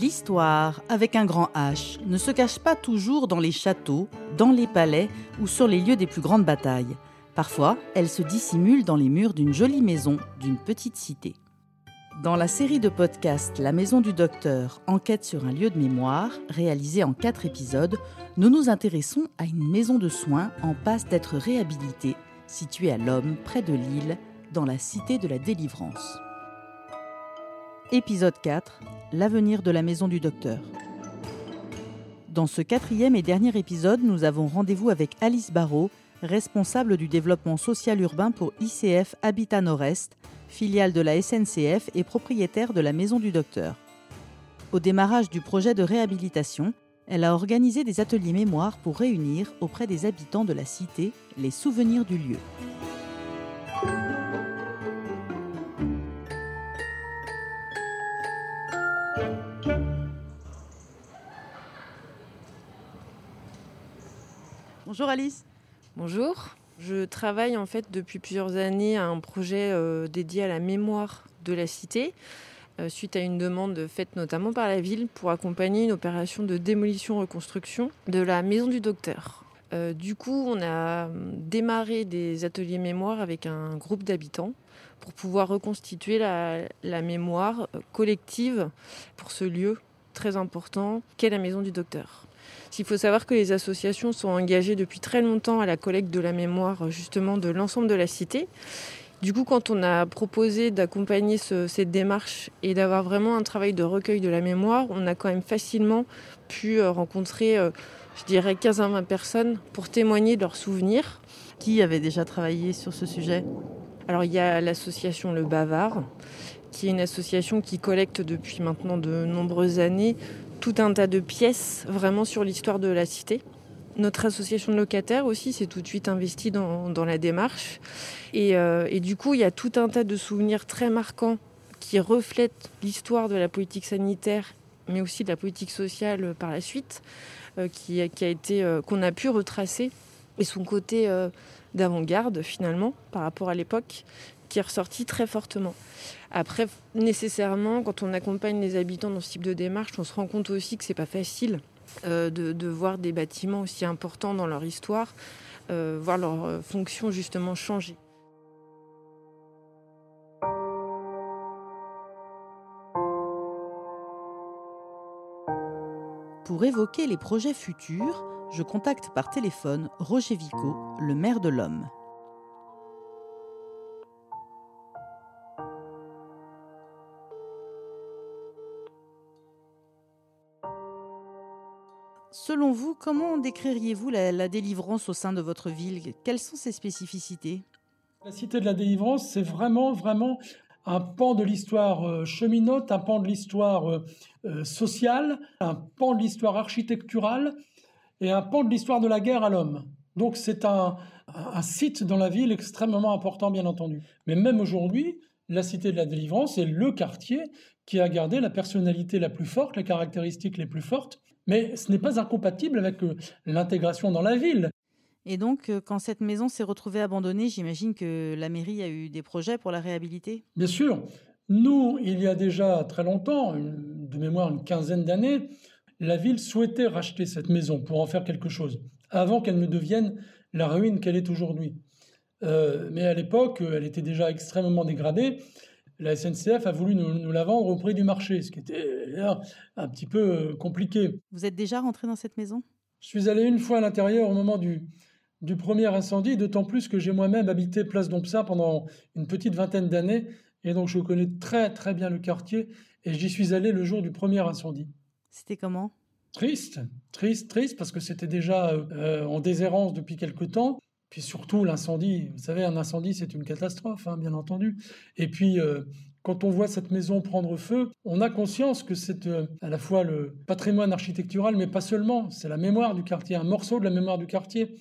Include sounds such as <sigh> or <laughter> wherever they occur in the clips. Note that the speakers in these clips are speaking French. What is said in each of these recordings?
L'histoire, avec un grand H, ne se cache pas toujours dans les châteaux, dans les palais ou sur les lieux des plus grandes batailles. Parfois, elle se dissimule dans les murs d'une jolie maison, d'une petite cité. Dans la série de podcasts La Maison du Docteur, enquête sur un lieu de mémoire, réalisée en quatre épisodes, nous nous intéressons à une maison de soins en passe d'être réhabilitée, située à l'Homme, près de Lille, dans la cité de la Délivrance. Épisode 4 L'avenir de la maison du docteur. Dans ce quatrième et dernier épisode, nous avons rendez-vous avec Alice Barrault, responsable du développement social urbain pour ICF Habitat Nord-Est, filiale de la SNCF et propriétaire de la maison du docteur. Au démarrage du projet de réhabilitation, elle a organisé des ateliers mémoire pour réunir auprès des habitants de la cité les souvenirs du lieu. Bonjour Alice. Bonjour. Je travaille en fait depuis plusieurs années à un projet euh, dédié à la mémoire de la cité, euh, suite à une demande faite notamment par la ville pour accompagner une opération de démolition-reconstruction de la maison du docteur. Euh, du coup, on a démarré des ateliers mémoire avec un groupe d'habitants pour pouvoir reconstituer la, la mémoire collective pour ce lieu très important qu'est la maison du docteur. Il faut savoir que les associations sont engagées depuis très longtemps à la collecte de la mémoire justement de l'ensemble de la cité. Du coup, quand on a proposé d'accompagner cette démarche et d'avoir vraiment un travail de recueil de la mémoire, on a quand même facilement pu euh, rencontrer, euh, je dirais, 15 à 20 personnes pour témoigner de leurs souvenirs. Qui avait déjà travaillé sur ce sujet? Alors, il y a l'association Le Bavard, qui est une association qui collecte depuis maintenant de nombreuses années tout un tas de pièces vraiment sur l'histoire de la cité. Notre association de locataires aussi s'est tout de suite investie dans, la démarche. Euh, et, du coup, il y a tout un tas de souvenirs très marquants qui reflètent l'histoire de la politique sanitaire, mais aussi de la politique sociale par la suite, euh, qui, a été, euh, qu'on a pu retracer. Et son côté d'avant-garde, finalement, par rapport à l'époque, ressorti très fortement. Après, nécessairement, quand on accompagne les habitants dans ce type de démarche, on se rend compte aussi que c'est pas facile euh, de, voir des bâtiments aussi importants dans leur histoire, euh, voir leur euh, fonction justement changer. Pour évoquer les projets futurs, je contacte par téléphone Roger Vico, le maire de l'Homme. Selon vous, comment décririez-vous la, délivrance au sein de votre ville? Quelles sont ses spécificités? La cité de la délivrance, c'est vraiment, vraiment un pan de l'histoire euh, cheminote, un pan de l'histoire euh, euh, sociale, un pan de l'histoire architecturale et un pan de l'histoire de la guerre à l'homme. Donc c'est un, un, site dans la ville extrêmement important, bien entendu. Mais même aujourd'hui, la cité de la délivrance est le quartier qui a gardé la personnalité la plus forte, les caractéristiques les plus fortes mais ce n'est pas incompatible avec euh, l'intégration dans la ville. Et donc, euh, quand cette maison s'est retrouvée abandonnée, j'imagine que la mairie a eu des projets pour la réhabiliter? Bien sûr. Nous, il y a déjà très longtemps, de mémoire une quinzaine d'années, la ville souhaitait racheter cette maison pour en faire quelque chose, avant qu'elle ne devienne la ruine qu'elle est aujourd'hui. Euh, mais à l'époque, elle était déjà extrêmement dégradée la SNCF a voulu nous, la vendre au prix du marché, ce qui était un petit peu euh, compliqué. Vous êtes déjà rentré dans cette maison? Je suis allé une fois à l'intérieur au moment du, du premier incendie, d'autant plus que j'ai moi-même habité Place Dompsat pendant une petite vingtaine d'années, et donc je connais très très bien le quartier, et j'y suis allé le jour du premier incendie. C'était comment? Triste, triste, triste, parce que c'était déjà euh, en déshérence depuis quelque temps. Puis surtout l'incendie, vous savez, un incendie c'est une catastrophe, hein, bien entendu. Et puis euh, quand on voit cette maison prendre feu, on a conscience que c'est euh, à la fois le patrimoine architectural, mais pas seulement, c'est la mémoire du quartier, un morceau de la mémoire du quartier.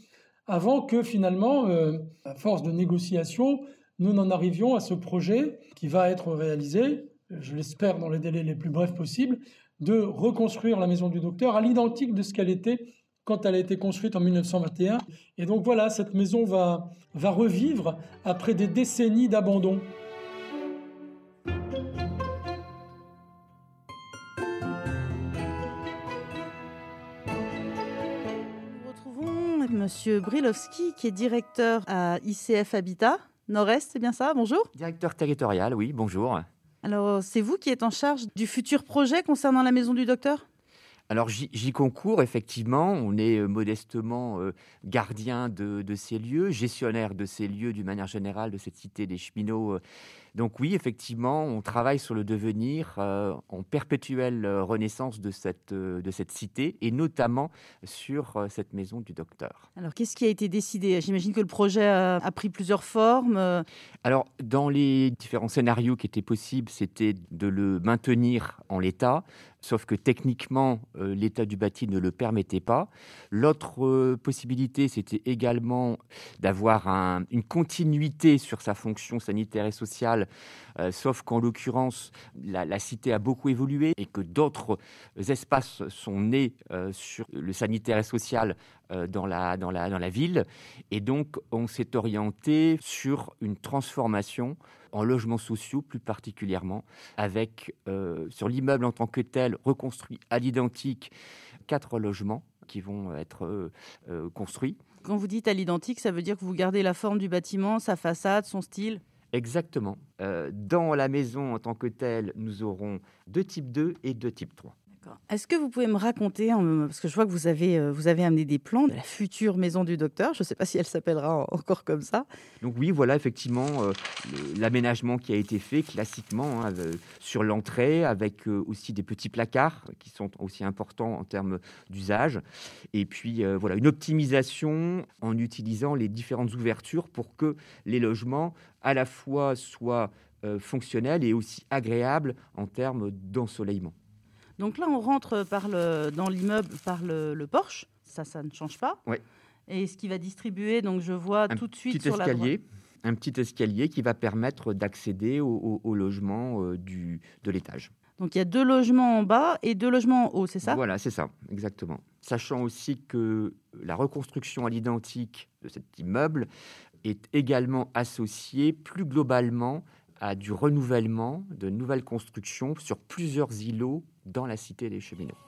Avant que finalement, euh, à force de négociation, nous n'en arrivions à ce projet qui va être réalisé, je l'espère dans les délais les plus brefs possibles, de reconstruire la maison du docteur à l'identique de ce qu'elle était quand elle a été construite en 1921. Et donc voilà, cette maison va, va revivre après des décennies d'abandon. Nous retrouvons Monsieur Brilowski, qui est directeur à ICF Habitat Nord-Est, c'est bien ça Bonjour. Directeur territorial, oui, bonjour. Alors, c'est vous qui êtes en charge du futur projet concernant la maison du docteur? Alors j'y concours, effectivement. On est euh, modestement euh, gardien de, ces lieux, gestionnaire de ces lieux d'une manière générale, de cette cité des cheminots. Euh. Donc oui, effectivement, on travaille sur le devenir en perpétuelle renaissance de cette, de cette cité et notamment sur cette maison du docteur. Alors qu'est-ce qui a été décidé? J'imagine que le projet a, a, pris plusieurs formes. Alors dans les différents scénarios qui étaient possibles, c'était de le maintenir en l'état, sauf que techniquement, euh, l'état du bâti ne le permettait pas. L'autre euh, possibilité, c'était également d'avoir une continuité sur sa fonction sanitaire et sociale, euh, sauf qu'en l'occurrence, la, cité a beaucoup évolué et que d'autres espaces sont nés sur le sanitaire et social dans la, dans, la, ville. Et donc, on s'est orienté sur une transformation en logements sociaux plus particulièrement, avec euh, sur l'immeuble en tant que tel reconstruit à l'identique quatre logements qui vont être euh, euh, construits. Quand vous dites à l'identique, ça veut dire que vous gardez la forme du bâtiment, sa façade, son style? Exactement. dans la maison en tant que telle, nous aurons deux types 2 et deux types 3. Est-ce que vous pouvez me raconter, parce que je vois que vous avez, euh, vous avez amené des plans de la future maison du docteur, je ne sais pas si elle s'appellera encore comme ça. Donc oui, voilà effectivement euh, l'aménagement qui a été fait classiquement hein, euh, sur l'entrée, avec aussi des petits placards qui sont aussi importants en termes d'usage. Et puis voilà, une optimisation en utilisant les différentes ouvertures pour que les logements à la fois soient fonctionnels et aussi agréables en termes d'ensoleillement. Donc là, on rentre par le, dans l'immeuble par le, le, porche. Ça, ça ne change pas. Oui. Et ce qui va distribuer, donc je vois tout de suite sur escalier, Un petit escalier qui va permettre d'accéder au, logement euh, du, de l'étage. Donc il y a deux logements en bas et deux logements en haut, c'est ça? Voilà, c'est ça, exactement. Sachant aussi que la reconstruction à l'identique de cet immeuble est également associée plus globalement à du renouvellement, de nouvelles constructions sur plusieurs îlots dans la cité des cheminots.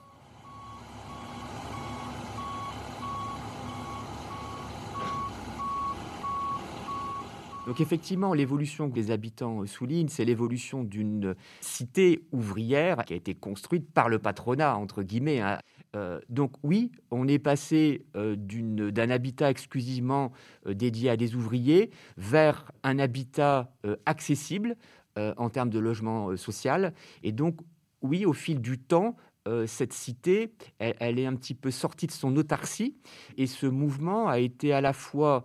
Donc effectivement, l'évolution que les habitants soulignent, c'est l'évolution d'une cité ouvrière qui a été construite par le patronat, entre guillemets. Hein. Euh, donc oui, on est passé euh, d'un habitat exclusivement euh, dédié à des ouvriers vers un habitat accessible en termes de logement social. Et donc oui, au fil du temps, cette cité, elle, est un petit peu sortie de son autarcie et ce mouvement a été à la fois euh,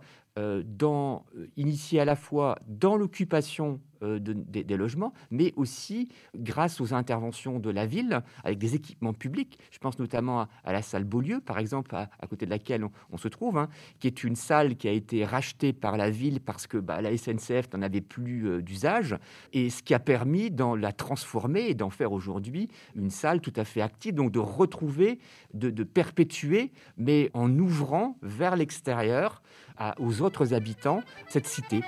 dans, euh, initié à la fois dans l'occupation euh, des, logements, mais aussi grâce aux interventions de la ville avec des équipements publics. Je pense notamment à, la salle Beaulieu, par exemple, à, côté de laquelle on, se trouve, hein, qui est une salle qui a été rachetée par la ville parce que bah, la SNCF n'en avait plus d'usage, et ce qui a permis de la transformer et d'en faire aujourd'hui une salle tout à fait active, donc de retrouver, de perpétuer, mais en ouvrant vers l'extérieur aux autres habitants cette cité.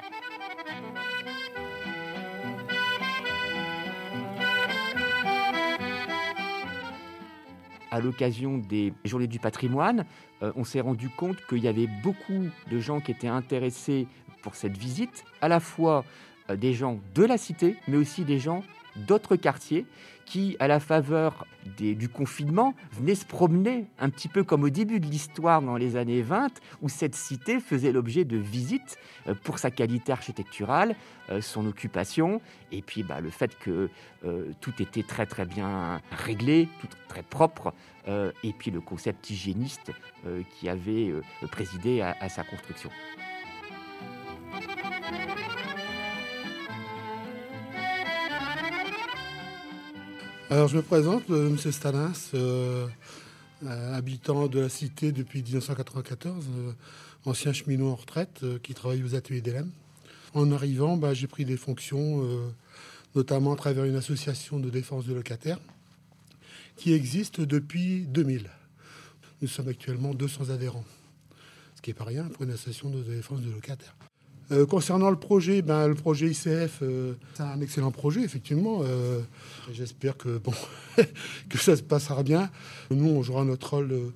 À l'occasion des Journées du patrimoine, euh, on s'est rendu compte qu'il y avait beaucoup de gens qui étaient intéressés pour cette visite, à la fois euh, des gens de la cité, mais aussi des gens d'autres quartiers qui, à la faveur du confinement, venaient se promener un petit peu comme au début de l'histoire dans les années 20, où cette cité faisait l'objet de visites euh, pour sa qualité architecturale, euh, son occupation, et puis bah, le fait que euh, tout était très très bien réglé, tout très propre, et puis le concept hygiéniste qui avait présidé à sa construction. Alors je me présente, euh, M. Stanis, euh, euh, habitant de la cité depuis 1994, ancien cheminot en retraite qui travaille aux ateliers d'Hélène. En arrivant, bah, j'ai pris des fonctions, notamment à travers une association de défense de locataires qui existe depuis 2000. Nous sommes actuellement 200 adhérents, ce qui n'est pas rien pour une association de défense de locataires. Euh, concernant le projet, ben, le projet ICF, euh, c'est un excellent projet, effectivement. Euh, j'espère que, bon, <laughs> que ça se passera bien. Nous, on jouera notre rôle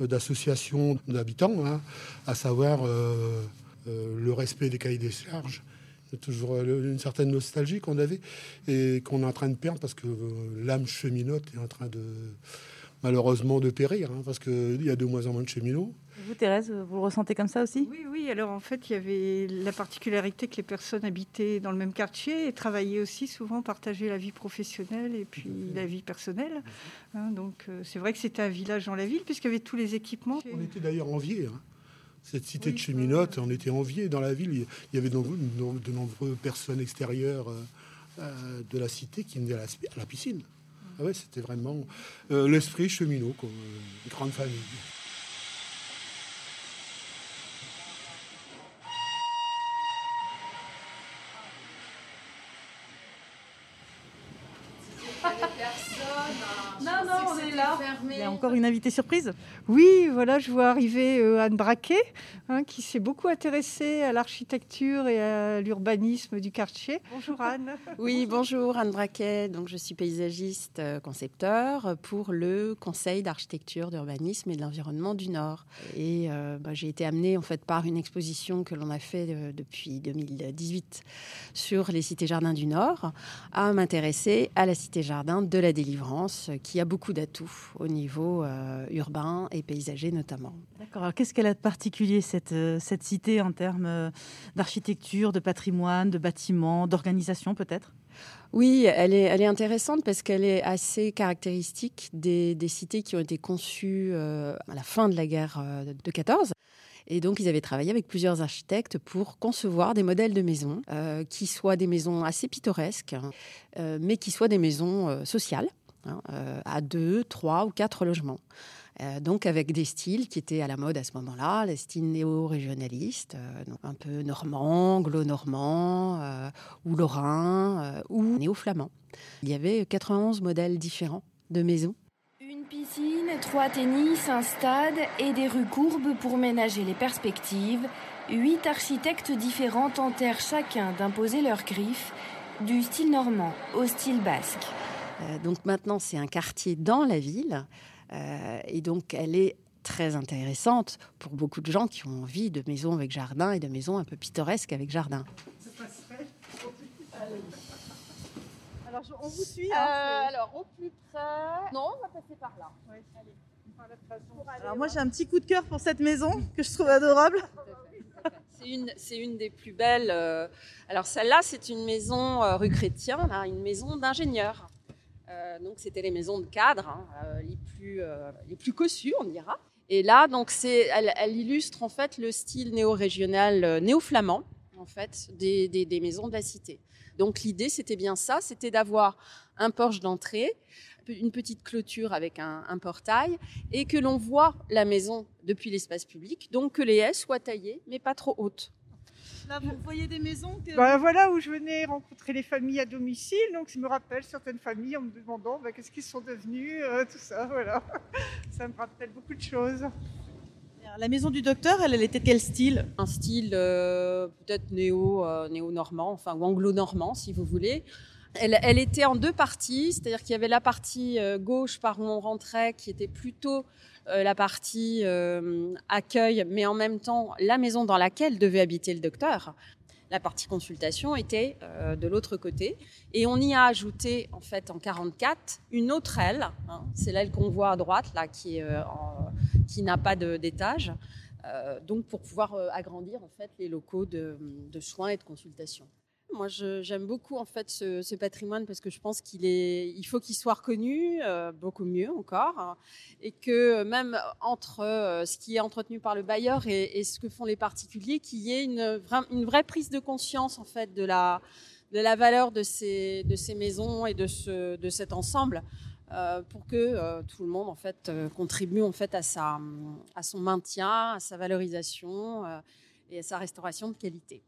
d'associations d'habitants, hein, à savoir le respect des cahiers des charges. toujours une certaine nostalgie qu'on avait et qu'on est en train de perdre parce que l'âme cheminote est en train de malheureusement de périr, hein, parce qu'il y a de moins en moins de cheminots. Vous, Thérèse, vous le ressentez comme ça aussi? Oui, oui. Alors en fait, il y avait la particularité que les personnes habitaient dans le même quartier et travaillaient aussi souvent, partageaient la vie professionnelle et puis la vie personnelle. Hein, donc euh, c'est vrai que c'était un village dans la ville puisqu'il y avait tous les équipements. On était d'ailleurs enviés. Hein. Cette cité de cheminotes, on était enviés dans la ville. Il y avait de, nombreuses personnes extérieures euh, euh, de la cité qui venaient à la piscine. Ah ouais, c'était vraiment euh, l'esprit cheminot, comme une grande famille. Il y a encore une invitée surprise Oui, voilà, je vois arriver euh, Anne Braquet, hein, qui s'est beaucoup intéressée à l'architecture et à l'urbanisme du quartier. Bonjour Anne. <laughs> oui, bonjour Anne Braquet. Donc, je suis paysagiste euh, concepteur pour le Conseil d'architecture, d'urbanisme et de l'environnement du Nord. Et euh, bah, j'ai été amenée en fait par une exposition que l'on a fait depuis 2018 sur les cités-jardins du Nord à m'intéresser à la cité-jardin de la délivrance qui a beaucoup d'atouts au niveau euh, urbain et paysager notamment. D'accord. Alors qu'est-ce qu'elle a de particulier cette, euh, cette cité en termes euh, d'architecture, de patrimoine, de bâtiments, d'organisation peut-être? Oui, elle est, elle est intéressante parce qu'elle est assez caractéristique des, des, cités qui ont été conçues à la fin de la guerre de 14. Et donc, ils avaient travaillé avec plusieurs architectes pour concevoir des modèles de maisons qui soient des maisons assez pittoresques, mais qui soient des maisons sociales Hein, euh, à deux, trois ou quatre logements. Euh, donc avec des styles qui étaient à la mode à ce moment-là, les styles néo-régionalistes, euh, un peu normand, anglo-normand, ou lorrain, ou néo-flamand. Il y avait 91 modèles différents de maisons. Une piscine, trois tennis, un stade et des rues courbes pour ménager les perspectives. Huit architectes différents tentèrent chacun d'imposer leurs griffes, du style normand au style basque. Euh, donc maintenant, c'est un quartier dans la ville. Euh, et donc, elle est très intéressante pour beaucoup de gens qui ont envie de maisons avec jardin et de maisons un peu pittoresques avec jardin. Alors, on vous suit. Hein, euh, alors, au plus près. Non, on va passer par là. Alors, moi, j'ai un petit coup de cœur pour cette maison que je trouve adorable. C'est une, c'est une des plus belles. alors, celle-là, c'est une maison rue Chrétien, une maison d'ingénieur. Euh, donc c'était les maisons de cadre hein, euh, les plus euh, les plus cossues, on dira. Et là, donc c'est, elle, illustre en fait le style néo-régional, néo-flamand en fait des, des, maisons de la cité. Donc l'idée, c'était bien ça, c'était d'avoir un porche d'entrée, une petite clôture avec un, un portail, et que l'on voit la maison depuis l'espace public, donc que les haies soient taillées, mais pas trop hautes. Là, vous voyez des maisons bah, Voilà où je venais rencontrer les familles à domicile. Donc, je me rappelle certaines familles en me demandant bah, qu'est-ce qu'ils sont devenus, euh, tout ça. Voilà. <laughs> Ça me rappelle beaucoup de choses. La maison du docteur, elle, elle était quel style? Un style euh, peut-être néo, euh, néo-normand, enfin, ou anglo-normand, si vous voulez. Elle, était en deux parties, c'est-à-dire qu'il y avait la partie gauche par où on rentrait, qui était plutôt euh, la partie euh, accueil, mais en même temps la maison dans laquelle devait habiter le docteur. La partie consultation était euh, de l'autre côté. Et on y a ajouté, en fait, en 44, une autre aile. Hein. c'est l'aile qu'on voit à droite, là, qui, n'a pas d'étage. donc, pour pouvoir agrandir, en fait, les locaux de soins et de consultation. Moi, j'aime beaucoup en fait ce, patrimoine parce que je pense qu'il est, il faut qu'il soit reconnu euh, beaucoup mieux encore, hein, et que même entre euh, ce qui est entretenu par le bailleur et, ce que font les particuliers, qu'il y ait une, vraie prise de conscience en fait de la, valeur de ces, maisons et de, ce, de cet ensemble. Euh, pour que tout le monde en fait contribue en fait à son maintien, à sa valorisation et à sa restauration de qualité.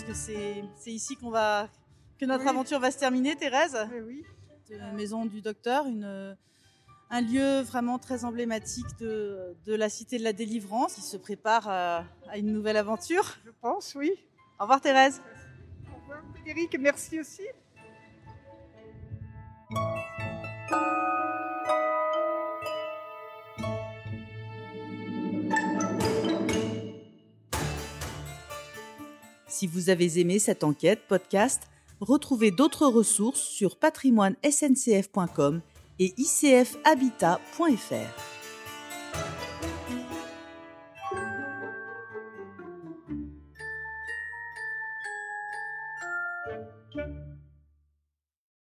Que c'est ici qu'on va que notre aventure va se terminer, Thérèse. Oui. la maison du docteur, une, un lieu vraiment très emblématique de, de, la cité de la délivrance qui se prépare à, une nouvelle aventure. Je pense, oui. Au revoir Thérèse. Frédéric, merci aussi. Si vous avez aimé cette enquête podcast, retrouvez d'autres ressources sur patrimoine-sncf.com et icfhabitat.fr.